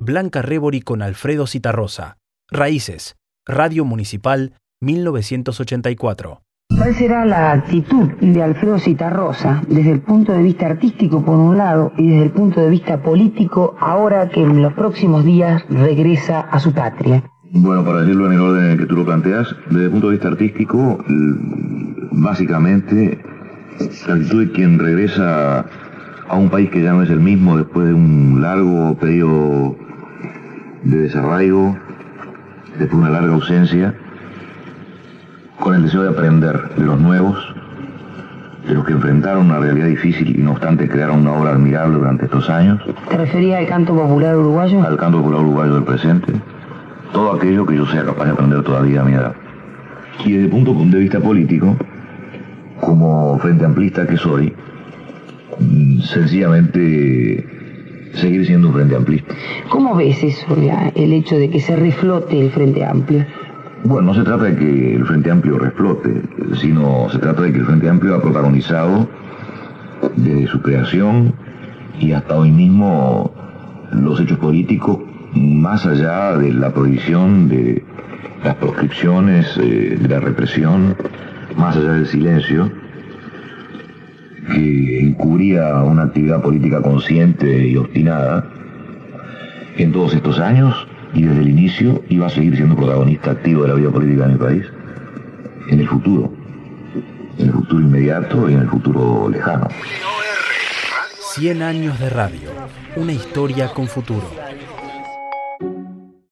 Blanca Rebori con Alfredo Citarrosa. Raíces. Radio Municipal 1984. ¿Cuál será la actitud de Alfredo Citarrosa desde el punto de vista artístico por un lado y desde el punto de vista político ahora que en los próximos días regresa a su patria? Bueno, para decirlo en el orden en que tú lo planteas, desde el punto de vista artístico, básicamente la actitud de quien regresa a un país que ya no es el mismo después de un largo periodo de desarraigo, después de una larga ausencia, con el deseo de aprender de los nuevos, de los que enfrentaron una realidad difícil y no obstante crearon una obra admirable durante estos años. ¿Te referías al canto popular uruguayo? Al canto popular uruguayo del presente. Todo aquello que yo sea capaz de aprender todavía a mi edad. Y desde el punto de vista político, como frente amplista que soy, mm, sencillamente seguir siendo un frente amplista. ¿Cómo ves eso, el hecho de que se reflote el frente amplio? Bueno, no se trata de que el Frente Amplio reflote, sino se trata de que el Frente Amplio ha protagonizado desde su creación y hasta hoy mismo los hechos políticos más allá de la prohibición de las proscripciones, eh, de la represión, más allá del silencio, que encubría una actividad política consciente y obstinada, en todos estos años y desde el inicio iba a seguir siendo protagonista activo de la vida política de mi país en el futuro, en el futuro inmediato y en el futuro lejano. 100 años de radio, una historia con futuro.